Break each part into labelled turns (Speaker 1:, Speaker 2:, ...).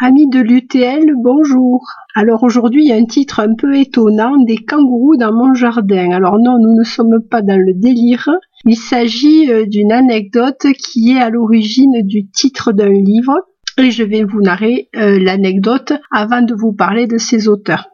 Speaker 1: Amis de l'UTL, bonjour. Alors aujourd'hui, il y a un titre un peu étonnant, des kangourous dans mon jardin. Alors non, nous ne sommes pas dans le délire. Il s'agit euh, d'une anecdote qui est à l'origine du titre d'un livre et je vais vous narrer euh, l'anecdote avant de vous parler de ses auteurs.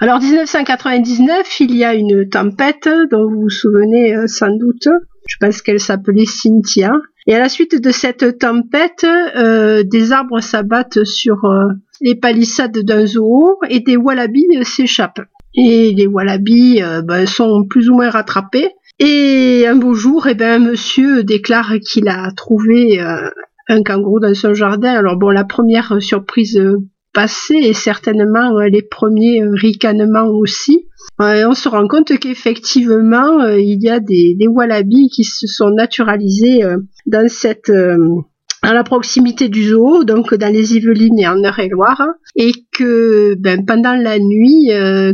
Speaker 1: Alors 1999, il y a une tempête dont vous vous souvenez euh, sans doute. Je pense qu'elle s'appelait Cynthia. Et à la suite de cette tempête, euh, des arbres s'abattent sur euh, les palissades d'un zoo et des wallabies s'échappent. Et les wallabies euh, ben, sont plus ou moins rattrapés. Et un beau jour, eh ben, un monsieur déclare qu'il a trouvé un kangourou dans son jardin. Alors bon, la première surprise passée et certainement les premiers ricanements aussi on se rend compte qu'effectivement, euh, il y a des, des, wallabies qui se sont naturalisés euh, dans euh, à la proximité du zoo, donc dans les Yvelines et en Eure-et-Loire, et que ben, pendant la nuit,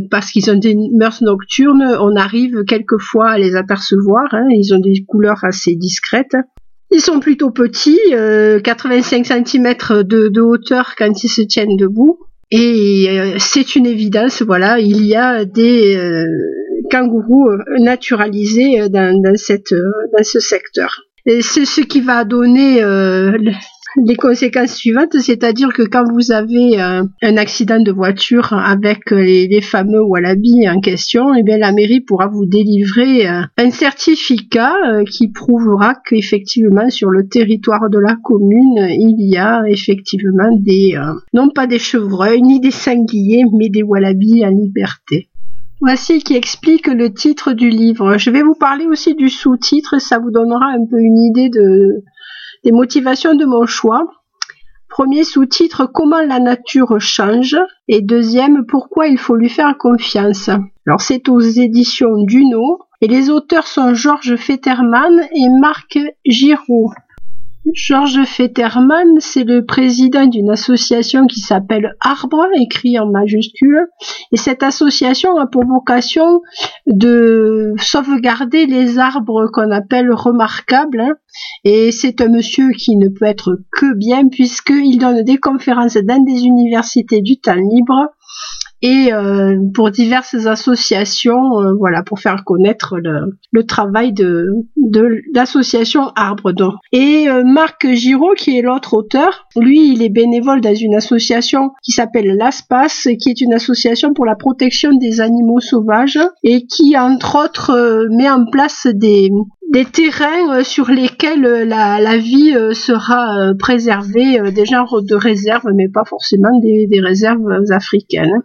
Speaker 1: parce qu'ils ont des mœurs nocturnes, on arrive quelquefois à les apercevoir. Hein, ils ont des couleurs assez discrètes. Ils sont plutôt petits, 85 cm de, de, hauteur quand ils se tiennent debout. Et euh, c'est une évidence, voilà, il y a des euh, kangourous euh, naturalisés dans, dans, cette, dans ce secteur. Et c'est ce qui va donner les conséquences suivantes, c'est-à-dire que quand vous avez euh, un accident de voiture avec les, fameux wallabies en question, eh bien la mairie pourra vous délivrer euh, un certificat euh, qui prouvera qu'effectivement sur le territoire de la commune, il y a effectivement des non pas des chevreuils ni des sangliers, mais des wallabies en liberté. Voici qui explique le titre du livre. Je vais vous parler aussi du sous-titre, ça vous donnera un peu une idée de, les motivations de mon choix. Premier sous-titre Comment la nature change et deuxième Pourquoi il faut lui faire confiance. Alors c'est aux éditions Duno et les auteurs sont Georges Fetterman et Marc Giraud. Georges Fetterman, c'est le président d'une association qui s'appelle Arbre, écrit en majuscule, et cette association a pour vocation de sauvegarder les arbres qu'on appelle remarquables, et c'est un monsieur qui ne peut être que bien puisqu'il donne des conférences dans des universités du temps libre et euh, pour diverses associations, euh, voilà, pour faire connaître le, travail de, de l'association Arbre d'Or. Et euh, Marc Giraud, qui est l'autre auteur, lui, il est bénévole dans une association qui s'appelle l'ASPAS, qui est une association pour la protection des animaux sauvages et qui, entre autres, met en place des, des terrains sur lesquels la, la vie sera préservée, des genres de réserves, mais pas forcément des, des réserves africaines.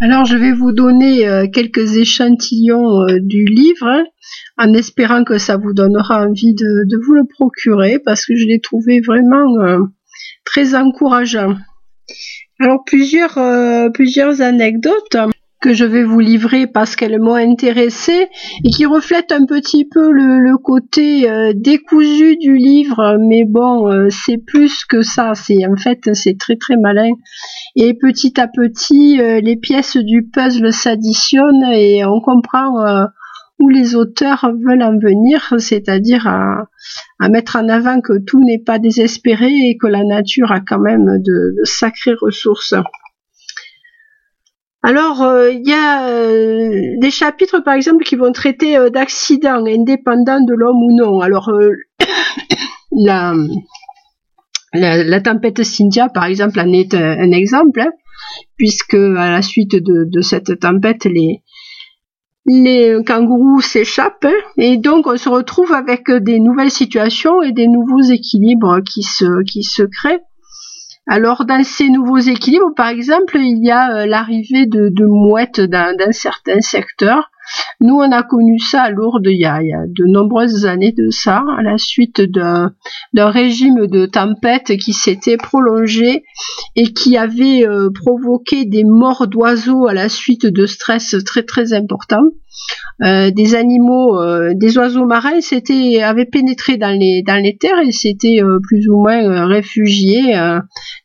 Speaker 1: Alors je vais vous donner euh, quelques échantillons euh, du livre en espérant que ça vous donnera envie de, vous le procurer parce que je l'ai trouvé vraiment euh, très encourageant. Alors plusieurs, plusieurs anecdotes que je vais vous livrer parce qu'elles m'ont intéressé et qui reflètent un petit peu le, côté décousu du livre. Mais bon c'est plus que ça. C'est en fait c'est très très malin. Et petit à petit, euh, les pièces du puzzle s'additionnent et on comprend euh, où les auteurs veulent en venir, c'est-à-dire à, mettre en avant que tout n'est pas désespéré et que la nature a quand même de, sacrées ressources. Alors, euh, il y a des chapitres, par exemple, qui vont traiter d'accidents indépendants de l'homme ou non. Alors, la, la, tempête Cynthia, par exemple, en est un, exemple, hein, puisque à la suite de, cette tempête, les, les kangourous s'échappent hein, et donc on se retrouve avec des nouvelles situations et des nouveaux équilibres qui se, qui se créent. Alors dans ces nouveaux équilibres, par exemple, il y a euh, l'arrivée de, mouettes dans certains secteurs nous, on a connu ça à Lourdes il y a, de nombreuses années de ça, à la suite d'un régime de tempête qui s'était prolongé et qui avait euh, provoqué des morts d'oiseaux à la suite de stress très très importants. Euh, des animaux, euh, des oiseaux marins s'étaient avaient pénétré dans les dans les terres et s'étaient plus ou moins réfugiés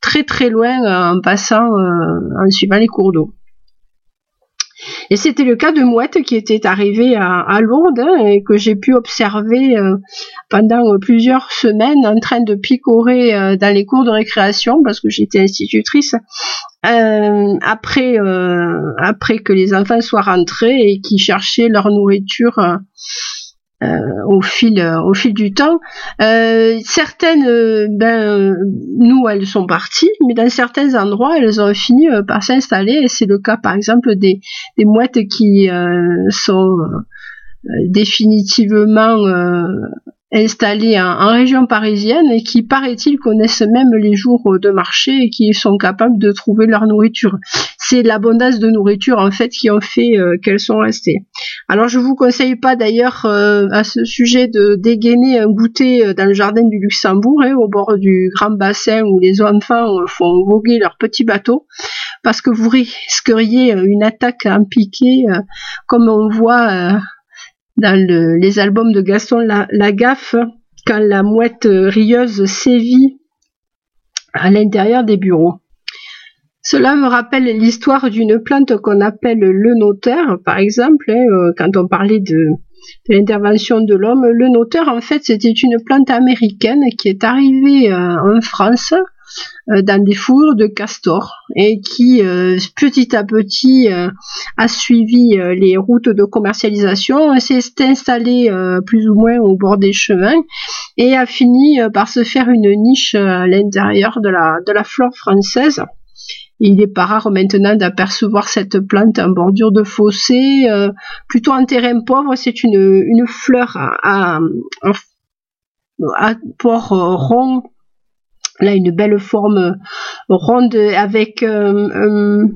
Speaker 1: très très loin en passant en suivant les cours d'eau. Et c'était le cas de Mouette qui était arrivée à, Lourdes hein, et que j'ai pu observer euh, pendant plusieurs semaines en train de picorer euh, dans les cours de récréation parce que j'étais institutrice euh, après après que les enfants soient rentrés et qui cherchaient leur nourriture euh, au fil euh, au fil du temps. Euh, certaines, ben nous, elles sont parties, mais dans certains endroits, elles ont fini par s'installer. C'est le cas, par exemple, des, des mouettes qui sont définitivement installés en, région parisienne et qui, paraît-il, connaissent même les jours de marché et qui sont capables de trouver leur nourriture. C'est l'abondance de nourriture en fait qui ont fait euh, qu'elles sont restées. Alors je vous conseille pas d'ailleurs euh, à ce sujet de dégainer un goûter euh, dans le jardin du Luxembourg, hein, au bord du grand bassin où les enfants font voguer leur petits bateaux, parce que vous risqueriez une attaque en piqué, comme on voit dans les albums de Gaston Lagaffe, quand la mouette rieuse sévit à l'intérieur des bureaux. Cela me rappelle l'histoire d'une plante qu'on appelle le notaire, par exemple, hein, euh, quand on parlait de, l'intervention de l'homme. Le notaire, en fait, c'était une plante américaine qui est arrivée euh, en France euh, dans des fours de castor et qui euh, petit à petit euh, a suivi les routes de commercialisation, s'est installé plus ou moins au bord des chemins et a fini par se faire une niche à l'intérieur de la, de la flore française. Il n'est pas rare maintenant d'apercevoir cette plante en bordure de fossé, plutôt en terrain pauvre. C'est une, une fleur à, à, à port rond Là, une belle forme ronde avec euh,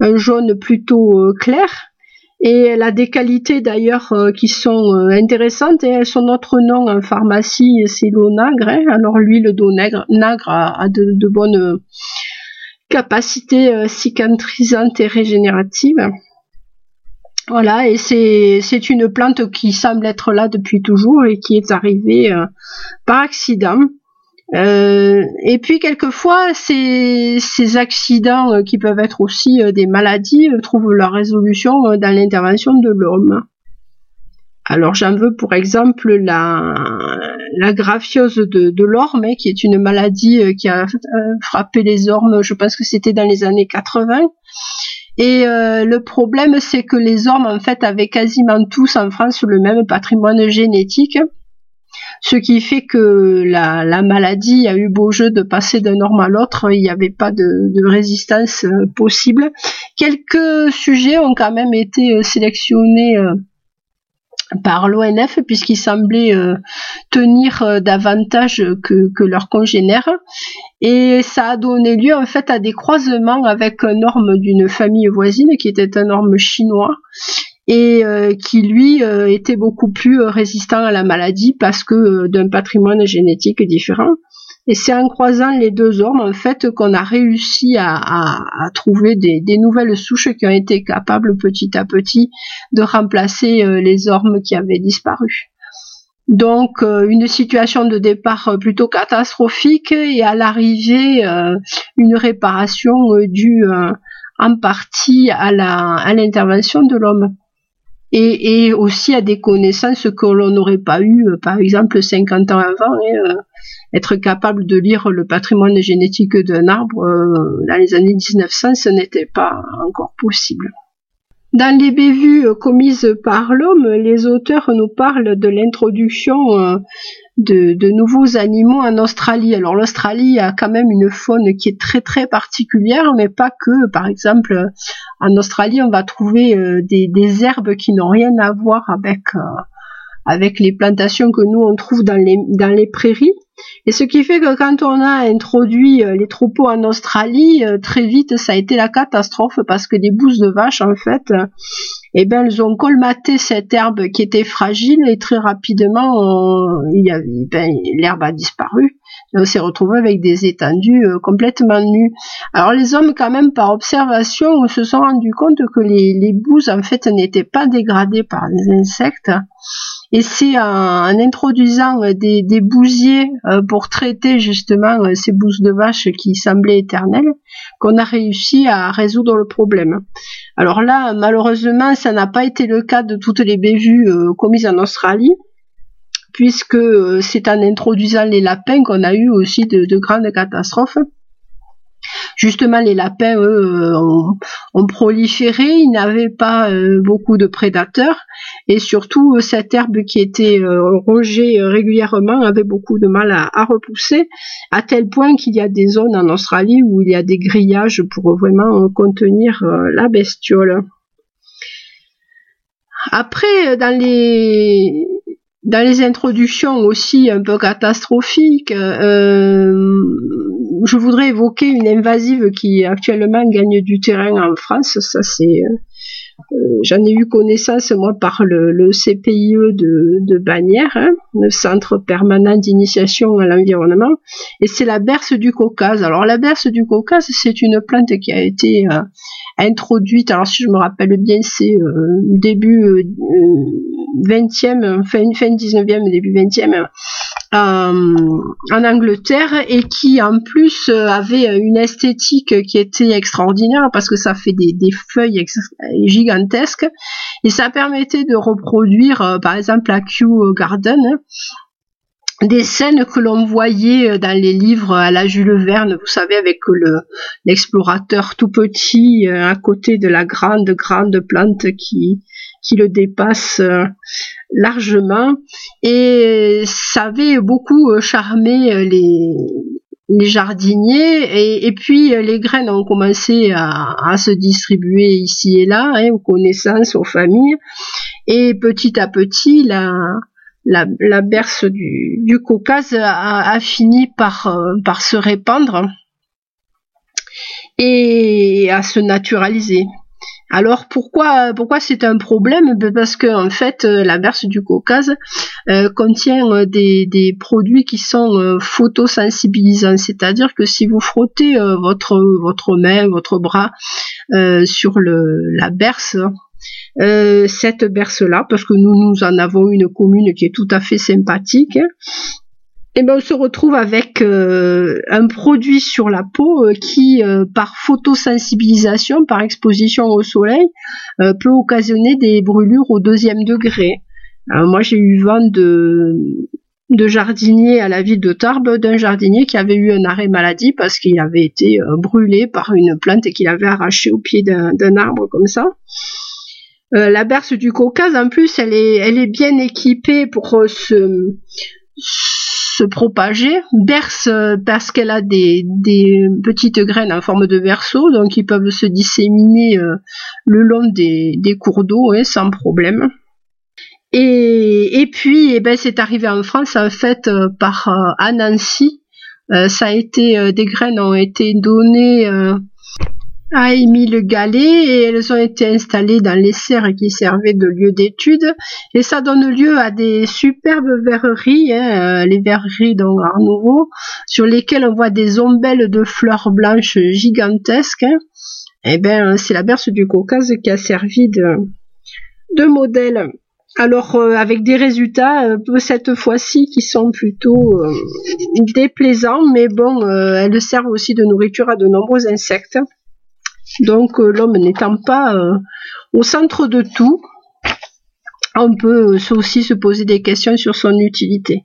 Speaker 1: un, jaune plutôt euh, clair. Et elle a des qualités d'ailleurs euh, qui sont intéressantes. Et son autre nom en pharmacie, c'est l'onagre. Hein. Alors l'huile d'onagre a, a de, de, bonnes capacités cicatrisantes et régénératives. Voilà, et c'est une plante qui semble être là depuis toujours et qui est arrivée par accident. Euh, et puis quelquefois, ces, ces accidents euh, qui peuvent être aussi euh, des maladies trouvent leur résolution dans l'intervention de l'homme. Alors j'en veux pour exemple la, la graphiose de, de l'orme, hein, qui est une maladie qui a frappé les ormes, je pense que c'était dans les années 80. Et le problème, c'est que les ormes, en fait, avaient quasiment tous en France le même patrimoine génétique ce qui fait que la, maladie a eu beau jeu de passer d'un norme à l'autre, il n'y avait pas de, résistance euh, possible. Quelques sujets ont quand même été euh, sélectionnés euh, par l'ONF puisqu'ils semblaient tenir davantage que, que leurs congénères et ça a donné lieu en fait à des croisements avec un orme d'une famille voisine qui était un orme chinois et euh, qui lui euh, était beaucoup plus euh, résistant à la maladie parce que d'un patrimoine génétique différent. Et c'est en croisant les deux ormes en fait qu'on a réussi à, trouver des, nouvelles souches qui ont été capables petit à petit de remplacer les ormes qui avaient disparu. Donc une situation de départ plutôt catastrophique et à l'arrivée une réparation due en partie à l'intervention de l'homme et, aussi à des connaissances que l'on n'aurait pas eues, euh, par exemple 50 ans avant. et euh, être capable de lire le patrimoine génétique d'un arbre euh, dans les années 1900, ce n'était pas encore possible. Dans les bévues commises par l'homme, les auteurs nous parlent de l'introduction de, nouveaux animaux en Australie. Alors l'Australie a quand même une faune qui est très très particulière, mais pas que. Par exemple, en Australie, on va trouver euh, des, herbes qui n'ont rien à voir avec euh, avec les plantations que nous on trouve dans les dans les prairies. Et ce qui fait que quand on a introduit euh, les troupeaux en Australie, très vite ça a été la catastrophe parce que les bousses de vaches en fait eh ben elles ont colmaté cette herbe qui était fragile et très rapidement y ben, l'herbe a disparu on s'est retrouvé avec des étendues euh, complètement nues. Alors les hommes quand même par observation se sont rendus compte que les, les bouses en fait n'étaient pas dégradées par les insectes et c'est en, introduisant des, des, bousiers pour traiter justement ces bousses de vache qui semblaient éternelles qu'on a réussi à résoudre le problème. Alors là, malheureusement, ça n'a pas été le cas de toutes les bévues commises en Australie puisque c'est en introduisant les lapins qu'on a eu aussi de grandes catastrophes. Justement les lapins eux euh, ont, proliféré, ils n'avaient pas euh, beaucoup de prédateurs. Et surtout euh, cette herbe qui était rongée régulièrement avait beaucoup de mal à, repousser à tel point qu'il y a des zones en Australie où il y a des grillages pour vraiment contenir la bestiole. Après, dans les dans les introductions aussi un peu catastrophiques, euh, je voudrais évoquer une invasive qui actuellement gagne du terrain en France. Ça c'est euh, euh, j'en ai eu connaissance moi par le, CPIE de, de Bagnères, hein, le Centre permanent d'initiation à l'environnement, et c'est la berce du Caucase. Alors la berce du Caucase, c'est une plante qui a été euh, introduite, alors si je me rappelle bien, c'est euh, début 20e, fin, fin 19e, début 20e, en Angleterre et qui en plus avait une esthétique qui était extraordinaire parce que ça fait des, des feuilles gigantesques et ça permettait de reproduire euh, par exemple à Kew Garden des scènes que l'on voyait euh, dans les livres à la Jules Verne, vous savez, avec le l'explorateur tout petit euh, à côté de la grande grande plante qui qui le dépasse largement. Et ça avait beaucoup charmé les les jardiniers. Et, puis les graines ont commencé à, se distribuer ici et là hein, aux connaissances, aux familles. Et petit à petit la, la, berce du, du Caucase a, a fini par, euh, par se répandre et à se naturaliser. Alors pourquoi pourquoi c'est un problème? Ben, Parce que en fait euh, la berce du Caucase euh, contient euh, des, produits qui sont photosensibilisants, c'est-à-dire que si vous frottez votre main, votre bras sur la berce, cette berce-là, parce que nous, nous en avons une commune qui est tout à fait sympathique, eh ben on se retrouve avec euh, un produit sur la peau euh, qui, euh, par photosensibilisation, par exposition au soleil, peut occasionner des brûlures au deuxième degré. moi, j'ai eu vent de, de jardinier à la ville de Tarbes, d'un jardinier qui avait eu un arrêt maladie parce qu'il avait été brûlé par une plante qu'il avait arrachée au pied d'un arbre comme ça. la berce du Caucase, en plus, elle est, elle est bien équipée pour se se propager. Berce euh, parce qu'elle a des, petites graines en forme de verso, donc ils peuvent se disséminer euh, le long des, cours d'eau hein, sans problème. Et, puis, eh ben, c'est arrivé en France en fait euh, par Anansi. ça a été des graines ont été données a émis le galet et elles ont été installées dans les serres qui servaient de lieu d'étude et ça donne lieu à des superbes verreries, hein, euh, les verreries donc Nouveau, sur lesquelles on voit des ombelles de fleurs blanches gigantesques. Hein. Eh ben c'est la berce du Caucase qui a servi de, de modèle. Alors euh, avec des résultats euh, cette fois-ci qui sont plutôt déplaisants, mais bon, elles servent aussi de nourriture à de nombreux insectes. Donc euh, l'homme n'étant pas euh, au centre de tout, on peut aussi se poser des questions sur son utilité.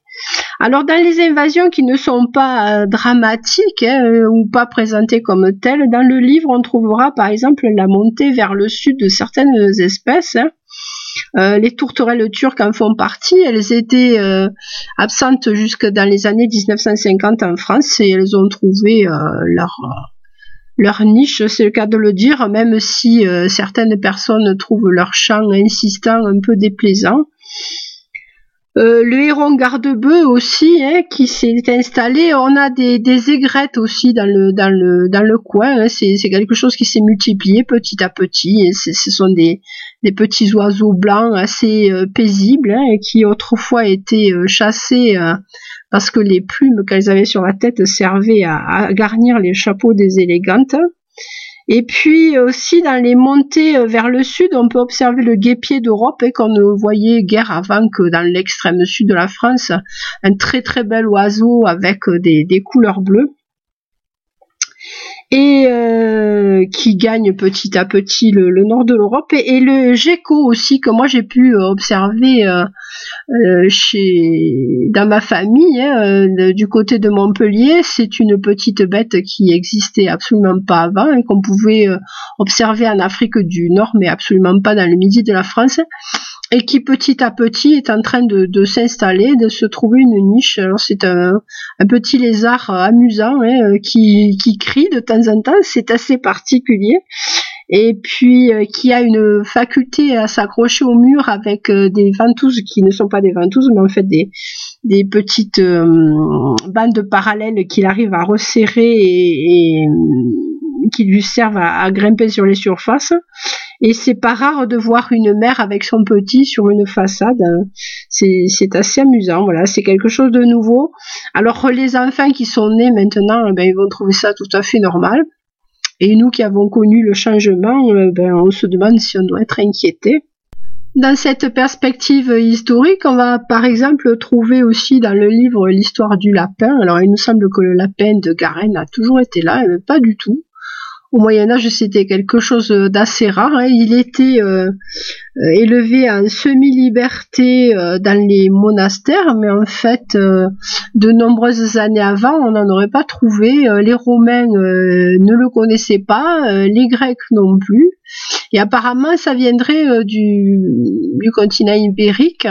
Speaker 1: Alors dans les invasions qui ne sont pas euh, dramatiques hein, ou pas présentées comme telles, dans le livre on trouvera par exemple la montée vers le sud de certaines espèces. Hein. les tourterelles turques en font partie. Elles étaient absentes jusque dans les années 1950 en France et elles ont trouvé leur leur niche, c'est le cas de le dire, même si euh, certaines personnes trouvent leur chant insistant un peu déplaisant. Euh, le héron garde-bœuf aussi, hein, qui s'est installé. On a des, aigrettes aussi dans le, dans le, dans le coin. Hein. c'est, quelque chose qui s'est multiplié petit à petit. ce sont des, des petits oiseaux blancs assez euh, paisibles hein, qui autrefois étaient chassés parce que les plumes qu'elles avaient sur la tête servaient à, garnir les chapeaux des élégantes. Et puis aussi dans les montées vers le sud, on peut observer le guépier d'Europe et qu'on ne voyait guère avant que dans l'extrême sud de la France, un très très bel oiseau avec des, des couleurs bleues et euh, qui gagne petit à petit le, nord de l'Europe. Et, le gecko aussi que moi j'ai pu observer euh, euh, chez dans ma famille hein, du côté de Montpellier c'est une petite bête qui existait absolument pas avant et qu'on pouvait observer en Afrique du Nord mais absolument pas dans le midi de la France et qui petit à petit est en train de, s'installer, de se trouver une niche. Alors c'est un, petit lézard amusant hein, qui, qui crie de temps en temps, c'est assez particulier. Et puis euh, qui a une faculté à s'accrocher au mur avec euh, des ventouses qui ne sont pas des ventouses, mais en fait des, petites euh, bandes parallèles qu'il arrive à resserrer et, qui lui servent à, grimper sur les surfaces. Et c'est pas rare de voir une mère avec son petit sur une façade. C'est assez amusant. Voilà, c'est quelque chose de nouveau. Alors les enfants qui sont nés maintenant, eh ben, ils vont trouver ça tout à fait normal. Et nous qui avons connu le changement, eh ben, on se demande si on doit être inquiété. Dans cette perspective historique, on va par exemple trouver aussi dans le livre l'histoire du lapin. Alors il nous semble que le lapin de Garenne a toujours été là, mais pas du tout au Moyen Âge, c'était quelque chose d'assez rare. Hein. Il était euh, euh, élevé en semi-liberté euh, dans les monastères, mais en fait, de nombreuses années avant, on n'en aurait pas trouvé. les Romains ne le connaissaient pas, les Grecs non plus. Et apparemment, ça viendrait du, continent ibérique.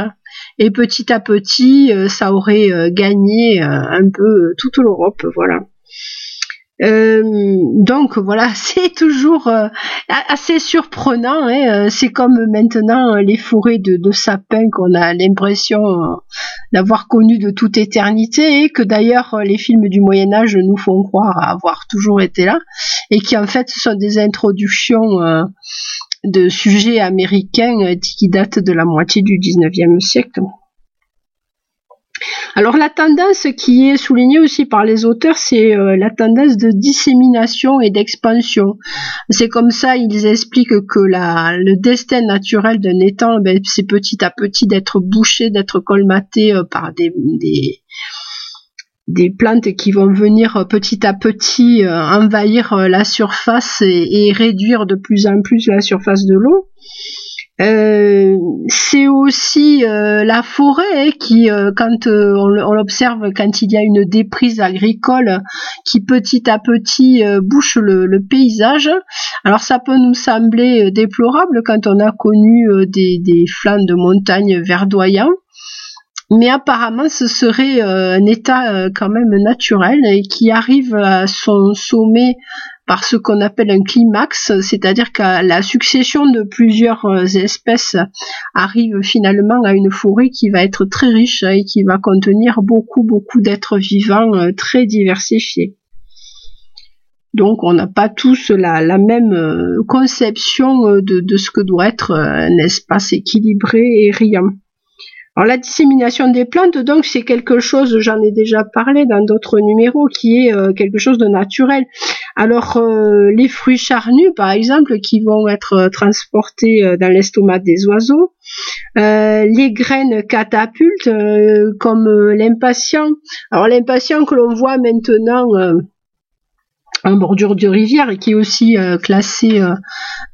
Speaker 1: Et petit à petit, ça aurait gagné un peu toute l'Europe, voilà. Euh, donc voilà, c'est toujours euh, assez surprenant. Hein. Euh, c'est comme maintenant les forêts de, de sapins qu'on a l'impression d'avoir connu de toute éternité et que d'ailleurs les films du Moyen Âge nous font croire avoir toujours été là et qui en fait sont des introductions de sujets américains qui datent de la moitié du 19e siècle. Alors la tendance qui est soulignée aussi par les auteurs, c'est euh, la tendance de dissémination et d'expansion. C'est comme ça, ils expliquent que le destin naturel d'un étang, ben, c'est petit à petit d'être bouché, d'être colmaté euh, par des, des, plantes qui vont venir euh, petit à petit envahir la surface et, réduire de plus en plus la surface de l'eau. Euh, c'est aussi euh, la forêt qui, euh, quand on, l'observe, quand il y a une déprise agricole qui petit à petit bouche le, paysage. Alors ça peut nous sembler déplorable quand on a connu des, des flancs de montagne verdoyants. Mais apparemment, ce serait un état quand même naturel et qui arrive à son sommet par ce qu'on appelle un climax, c'est-à-dire que la succession de plusieurs euh, espèces arrive finalement à une forêt qui va être très riche et qui va contenir beaucoup, beaucoup d'êtres vivants euh, très diversifiés. Donc on n'a pas tous la, même euh, conception de, de, ce que doit être un espace équilibré et riant. Alors la dissémination des plantes, donc, c'est quelque chose, j'en ai déjà parlé dans d'autres numéros, qui est euh, quelque chose de naturel. Alors euh, les fruits charnus, par exemple, qui vont être euh, transportés dans l'estomac des oiseaux, les graines catapultes, comme l'impatient. Alors l'impatient que l'on voit maintenant en bordure de rivière et qui est aussi classé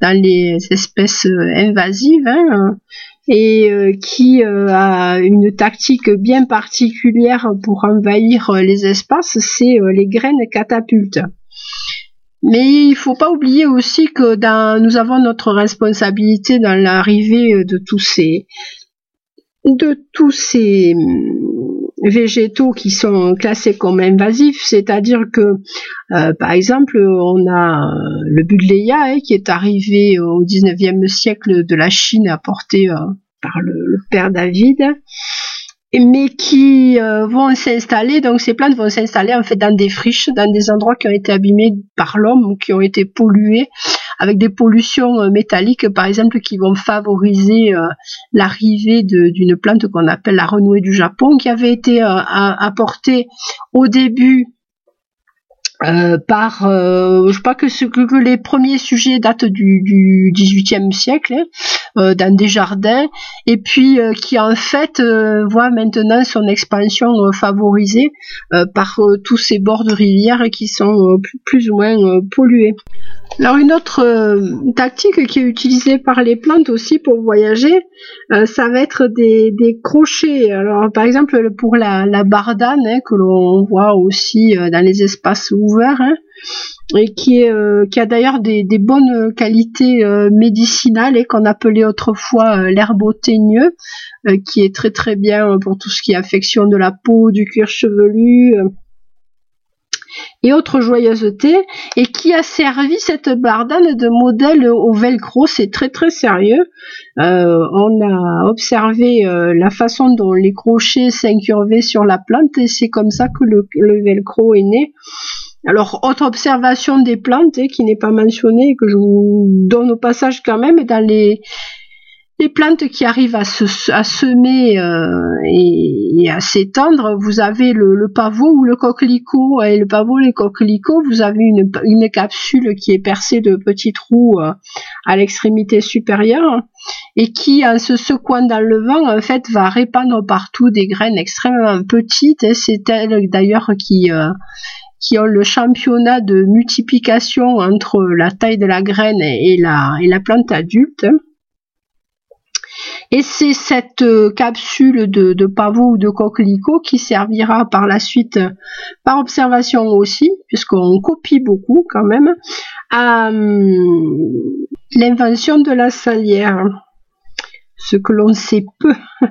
Speaker 1: dans les espèces invasives. Hein, et euh, qui euh, a une tactique bien particulière pour envahir euh, les espaces, c'est les graines catapultes. Mais il faut pas oublier aussi que dans, nous avons notre responsabilité dans l'arrivée de tous ces de tous ces végétaux qui sont classés comme invasifs, c'est-à-dire que, euh, par exemple, on a euh, le Budleia qui est arrivé au 19e siècle de la Chine apporté euh, par le, père David, mais qui vont s'installer, donc ces plantes vont s'installer en fait dans des friches, dans des endroits qui ont été abîmés par l'homme qui ont été pollués avec des pollutions euh, métalliques, par exemple, qui vont favoriser euh, l'arrivée d'une plante qu'on appelle la renouée du Japon, qui avait été euh, apportée au début par, je crois que, ce, que, les premiers sujets datent du, du 18e siècle, hein, dans des jardins, et puis qui en fait voit maintenant son expansion favorisée par tous ces bords de rivières qui sont plus, ou moins pollués. Alors une autre tactique qui est utilisée par les plantes aussi pour voyager, ça va être des, crochets. Alors par exemple pour la, bardane hein, que l'on voit aussi dans les espaces ouvert hein, et euh, qui a d'ailleurs des, bonnes qualités euh, médicinales et qu'on appelait autrefois euh, l'herbe au teigneux, qui est très très bien pour tout ce qui est affection de la peau, du cuir chevelu et autres joyeusetés, et qui a servi cette bardane de modèle au velcro. C'est très très sérieux. on a observé la façon dont les crochets s'incurvaient sur la plante, et c'est comme ça que le velcro est né. Alors, autre observation des plantes hein, qui n'est pas mentionnée, que je vous donne au passage quand même, dans les, les plantes qui arrivent à, se, semer euh, et, à s'étendre, vous avez le, pavot ou le coquelicot. Et le pavot et le coquelicot, vous avez une, une capsule qui est percée de petits trous euh, à l'extrémité supérieure et qui, en se secouant dans le vent, en fait, va répandre partout des graines extrêmement petites. C'est elle d'ailleurs qui... Euh, qui ont le championnat de multiplication entre la taille de la graine et la, et la plante adulte. Et c'est cette euh, capsule de, pavot ou de coquelicot qui servira par la suite, par observation aussi, puisqu'on copie beaucoup quand même, à hum, l'invention de la salière. Ce que l'on sait peu.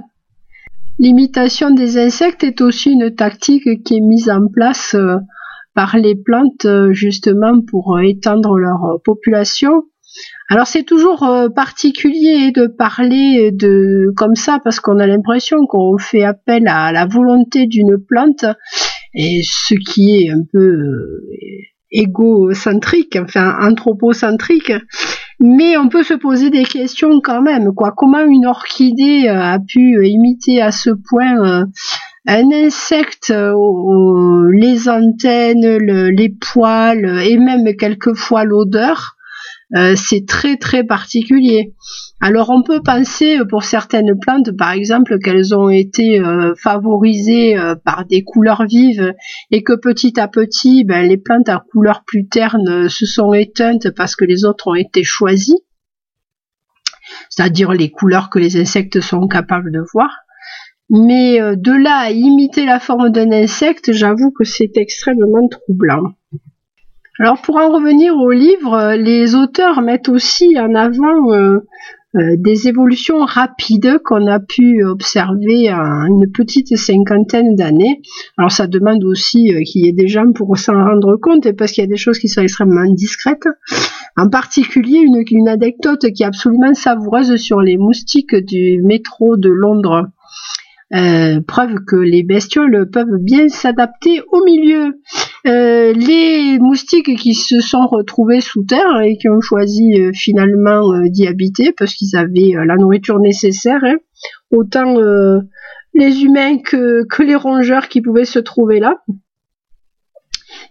Speaker 1: L'imitation des insectes est aussi une tactique qui est mise en place euh, par les plantes euh, justement pour euh, étendre leur euh, population. Alors c'est toujours particulier de parler de comme ça parce qu'on a l'impression qu'on fait appel à la volonté d'une plante et ce qui est un peu égocentrique, enfin anthropocentrique. Mais on peut se poser des questions quand même, quoi. Comment une orchidée a pu imiter à ce point un insecte, euh, les antennes, les poils et même quelquefois l'odeur, euh, c'est très très particulier. Alors on peut penser pour certaines plantes, par exemple, qu'elles ont été euh, favorisées par des couleurs vives et que petit à petit, ben, les plantes à couleurs plus ternes se sont éteintes parce que les autres ont été choisies, c'est-à-dire les couleurs que les insectes sont capables de voir. Mais euh, de là à imiter la forme d'un insecte, j'avoue que c'est extrêmement troublant. Alors pour en revenir au livre, euh, les auteurs mettent aussi en avant euh, des évolutions rapides qu'on a pu observer à une petite cinquantaine d'années. Alors ça demande aussi qu'il y ait des gens pour s'en rendre compte parce qu'il y a des choses qui sont extrêmement discrètes. En particulier une anecdote qui est absolument savoureuse sur les moustiques du métro de Londres. Euh, preuve que les bestioles peuvent bien s'adapter au milieu. Euh, les moustiques qui se sont retrouvés sous terre et qui ont choisi euh, finalement d'y habiter parce qu'ils avaient la nourriture nécessaire, hein, autant les humains que, que les rongeurs qui pouvaient se trouver là.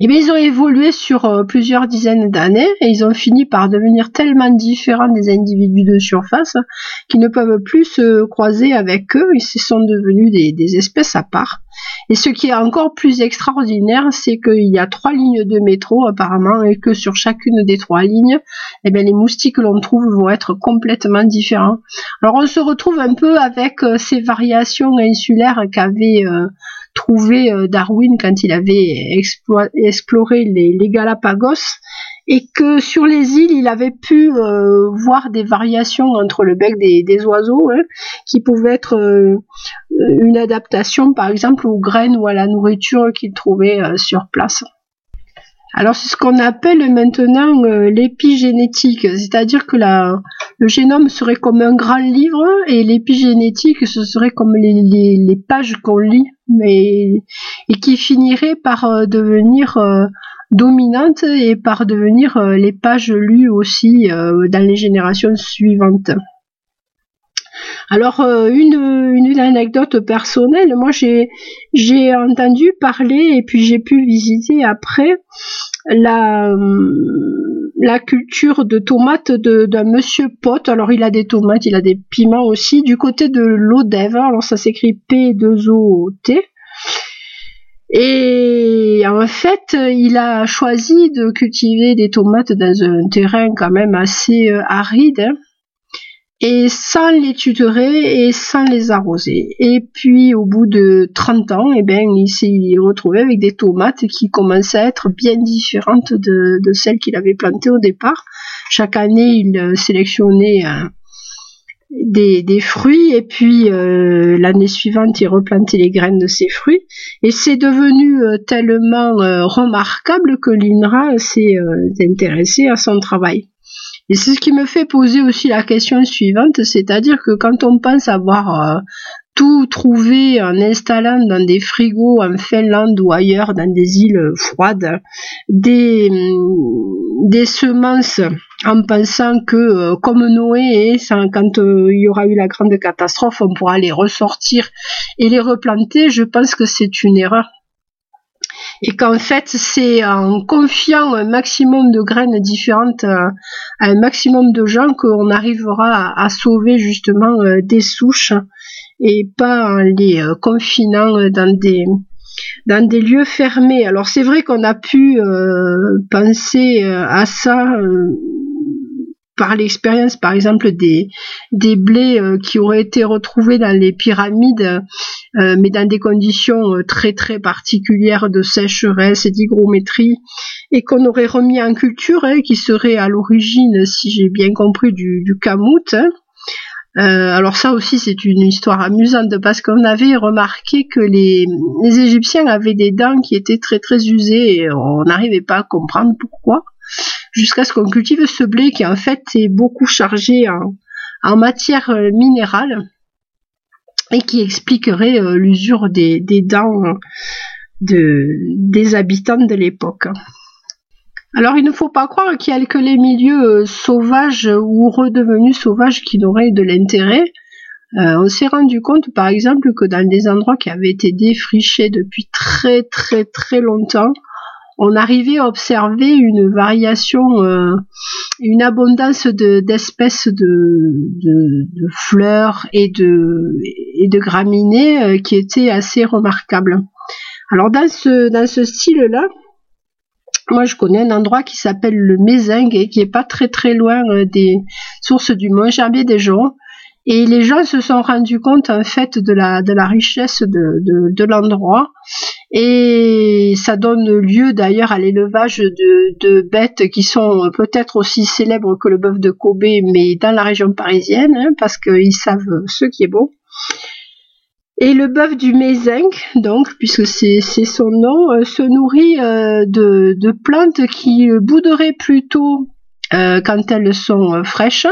Speaker 1: Et eh bien, ils ont évolué sur euh, plusieurs dizaines d'années et ils ont fini par devenir tellement différents des individus de surface qu'ils ne peuvent plus se croiser avec eux. Ils sont devenus des, espèces à part. Et ce qui est encore plus extraordinaire, c'est qu'il y a trois lignes de métro apparemment et que sur chacune des trois lignes, eh bien, les moustiques que l'on trouve vont être complètement différents. Alors on se retrouve un peu avec euh, ces variations insulaires qu'avait euh, trouvé euh, Darwin quand il avait exploré les, Galapagos et que sur les îles il avait pu euh, voir des variations entre le bec des, oiseaux hein, qui pouvaient être euh, une adaptation par exemple aux graines ou à la nourriture qu'il trouvait sur place. Alors c'est ce qu'on appelle maintenant l'épigénétique, c'est-à-dire que le génome serait comme un grand livre et l'épigénétique ce serait comme les pages qu'on lit mais et qui finirait par euh, devenir euh, dominante et par devenir euh, les pages lues aussi dans les générations suivantes. Alors une, une anecdote personnelle, moi j'ai entendu parler et puis j'ai pu visiter après la la culture de tomates d'un monsieur Pot. Alors il a des tomates, il a des piments aussi du côté de l'Odève. Alors ça s'écrit P2O-T. Et en fait, il a choisi de cultiver des tomates dans un terrain quand même assez euh, aride. Hein et sans les tutorer et sans les arroser. Et puis au bout de 30 ans, eh ben, il s'est retrouvé avec des tomates qui commençaient à être bien différentes de, celles qu'il avait plantées au départ. Chaque année, il euh, sélectionnait euh, des, fruits et puis euh, l'année suivante, il replantait les graines de ces fruits. Et c'est devenu tellement remarquable que l'INRA s'est intéressé à son travail. Et c'est ce qui me fait poser aussi la question suivante, c'est-à-dire que quand on pense avoir euh, tout trouvé en installant dans des frigos en Finlande ou ailleurs, dans des îles froides, des, des semences en pensant que, euh, comme Noé, quand euh, il y aura eu la grande catastrophe, on pourra les ressortir et les replanter, je pense que c'est une erreur et qu'en fait c'est en confiant un maximum de graines différentes euh, à un maximum de gens qu'on arrivera à, sauver justement euh, des souches et pas en les euh, confinant dans des dans des lieux fermés. Alors c'est vrai qu'on a pu penser à ça par l'expérience, par exemple, des, des blés euh, qui auraient été retrouvés dans les pyramides, euh, mais dans des conditions euh, très très particulières de sécheresse et d'hygrométrie, et qu'on aurait remis en culture, hein, qui serait à l'origine, si j'ai bien compris, du, du. Hein. alors ça aussi c'est une histoire amusante parce qu'on avait remarqué que les, les Égyptiens avaient des dents qui étaient très très usées et on n'arrivait pas à comprendre pourquoi jusqu'à ce qu'on cultive ce blé qui en fait est beaucoup chargé en, matière euh, minérale et qui expliquerait euh, l'usure des, dents des habitants de l'époque. Alors il ne faut pas croire qu'il y a que les milieux euh, sauvages ou redevenus sauvages qui n'auraient de l'intérêt. on s'est rendu compte par exemple que dans des endroits qui avaient été défrichés depuis très très très longtemps, on arrivait à observer une variation, euh, une abondance d'espèces de, fleurs et de, graminées euh, qui était assez remarquable. Alors dans ce, style-là, moi je connais un endroit qui s'appelle le Mézingue et qui est pas très très loin euh, des sources du Mont Gerbier des et les gens se sont rendus compte en fait de la, de la richesse de, l'endroit. Et ça donne lieu d'ailleurs à l'élevage de, bêtes qui sont peut-être aussi célèbres que le bœuf de Kobe, mais dans la région parisienne, hein, parce qu'ils savent ce qui est bon. Et le bœuf du Mézinc, donc, puisque c'est son nom, euh, se nourrit euh, de, plantes qui bouderaient plutôt euh, quand elles sont fraîches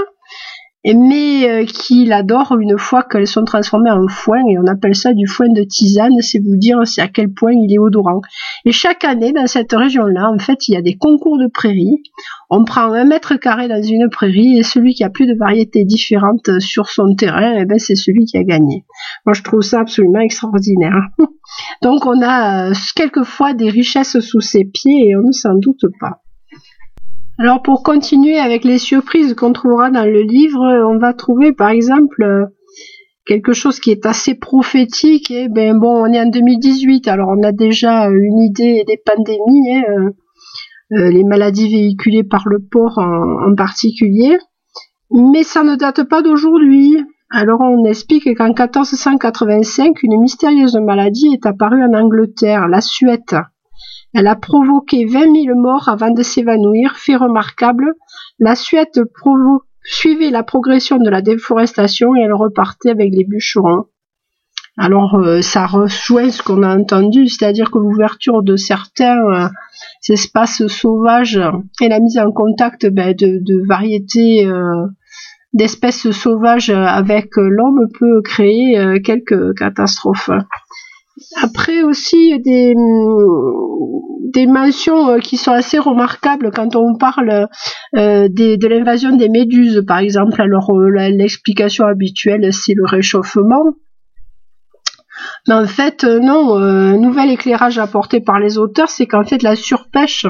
Speaker 1: mais euh, qu'il adore une fois qu'elles sont transformées en foin, et on appelle ça du foin de tisane, c'est vous dire à quel point il est odorant. Et chaque année, dans cette région-là, en fait, il y a des concours de prairies. On prend un mètre carré dans une prairie, et celui qui a plus de variétés différentes sur son terrain, eh ben, c'est celui qui a gagné. Moi, je trouve ça absolument extraordinaire. Donc, on a euh, quelquefois des richesses sous ses pieds, et on ne s'en doute pas. Alors pour continuer avec les surprises qu'on trouvera dans le livre, on va trouver par exemple euh, quelque chose qui est assez prophétique. Et ben bon, on est en 2018, alors on a déjà une idée des pandémies, hein, euh, euh, les maladies véhiculées par le porc en, particulier, mais ça ne date pas d'aujourd'hui. Alors on explique qu'en 1485, une mystérieuse maladie est apparue en Angleterre, la suette. Elle a provoqué vingt mille morts avant de s'évanouir. Fait remarquable, la Suède suivait la progression de la déforestation et elle repartait avec les bûcherons. Alors euh, ça rejoint ce qu'on a entendu, c'est-à-dire que l'ouverture de certains euh, espaces sauvages et la mise en contact ben, de, variétés euh, d'espèces sauvages avec l'homme peut créer quelques catastrophes. Après aussi des, des mentions euh, qui sont assez remarquables quand on parle de l'invasion des méduses, par exemple. Alors l'explication habituelle, c'est le réchauffement. Mais en fait, non, un nouvel éclairage apporté par les auteurs, c'est qu'en fait la surpêche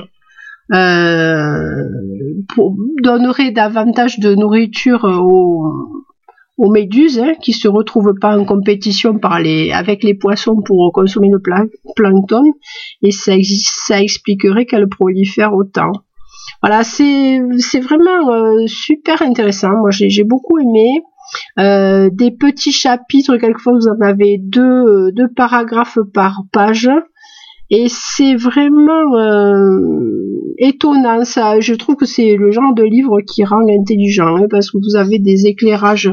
Speaker 1: donnerait davantage de nourriture aux, aux méduses hein, qui se retrouvent pas en compétition par les, avec les poissons pour consommer le plancton et ça, ça expliquerait qu'elles prolifèrent autant. Voilà, c'est vraiment euh, super intéressant. Moi, j'ai beaucoup aimé. Euh, des petits chapitres, quelquefois vous en avez deux, deux paragraphes par page. Et c'est vraiment euh, étonnant ça. Je trouve que c'est le genre de livre qui rend intelligent hein, parce que vous avez des éclairages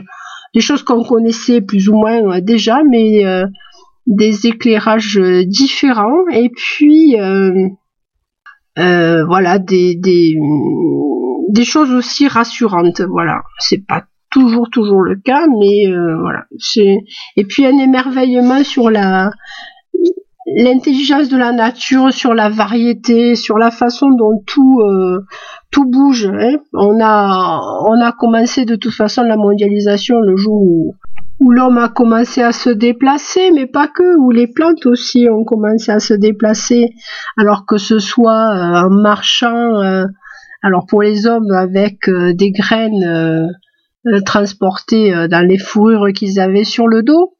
Speaker 1: des choses qu'on connaissait plus ou moins euh, déjà, mais euh, des éclairages euh, différents. Et puis voilà des, des, des choses aussi rassurantes. Voilà, c'est pas toujours toujours le cas, mais voilà. Et puis un émerveillement sur la l'intelligence de la nature, sur la variété, sur la façon dont tout tout bouge. Hein. On a on a commencé de toute façon la mondialisation le jour où, l'homme a commencé à se déplacer, mais pas que, où les plantes aussi ont commencé à se déplacer, alors que ce soit euh, en marchant, euh, alors pour les hommes avec euh, des graines transportées dans les fourrures qu'ils avaient sur le dos,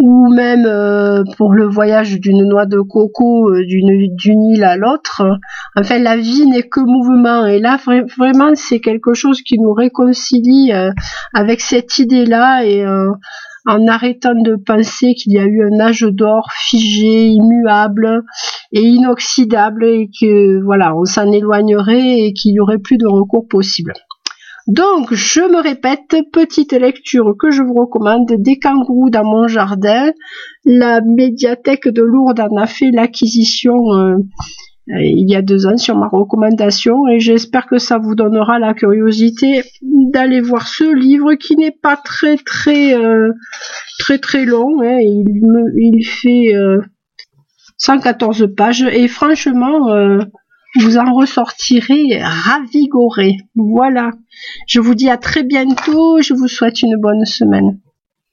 Speaker 1: ou même euh, pour le voyage d'une noix de coco euh, d'une île à l'autre. Enfin, la vie n'est que mouvement. Et là, vraiment, c'est quelque chose qui nous réconcilie euh, avec cette idée-là et en arrêtant de penser qu'il y a eu un âge d'or figé, immuable et inoxydable et que voilà, on s'en éloignerait et qu'il n'y aurait plus de recours possible. Donc, je me répète, petite lecture que je vous recommande, des kangourous dans mon jardin. La médiathèque de Lourdes en a fait l'acquisition euh, euh, il y a deux ans sur ma recommandation et j'espère que ça vous donnera la curiosité d'aller voir ce livre qui n'est pas très très euh, très très long. Hein. il, fait 114 pages et franchement vous en ressortirez ravigoré. Voilà. Je vous dis à très bientôt. Je vous souhaite une bonne semaine.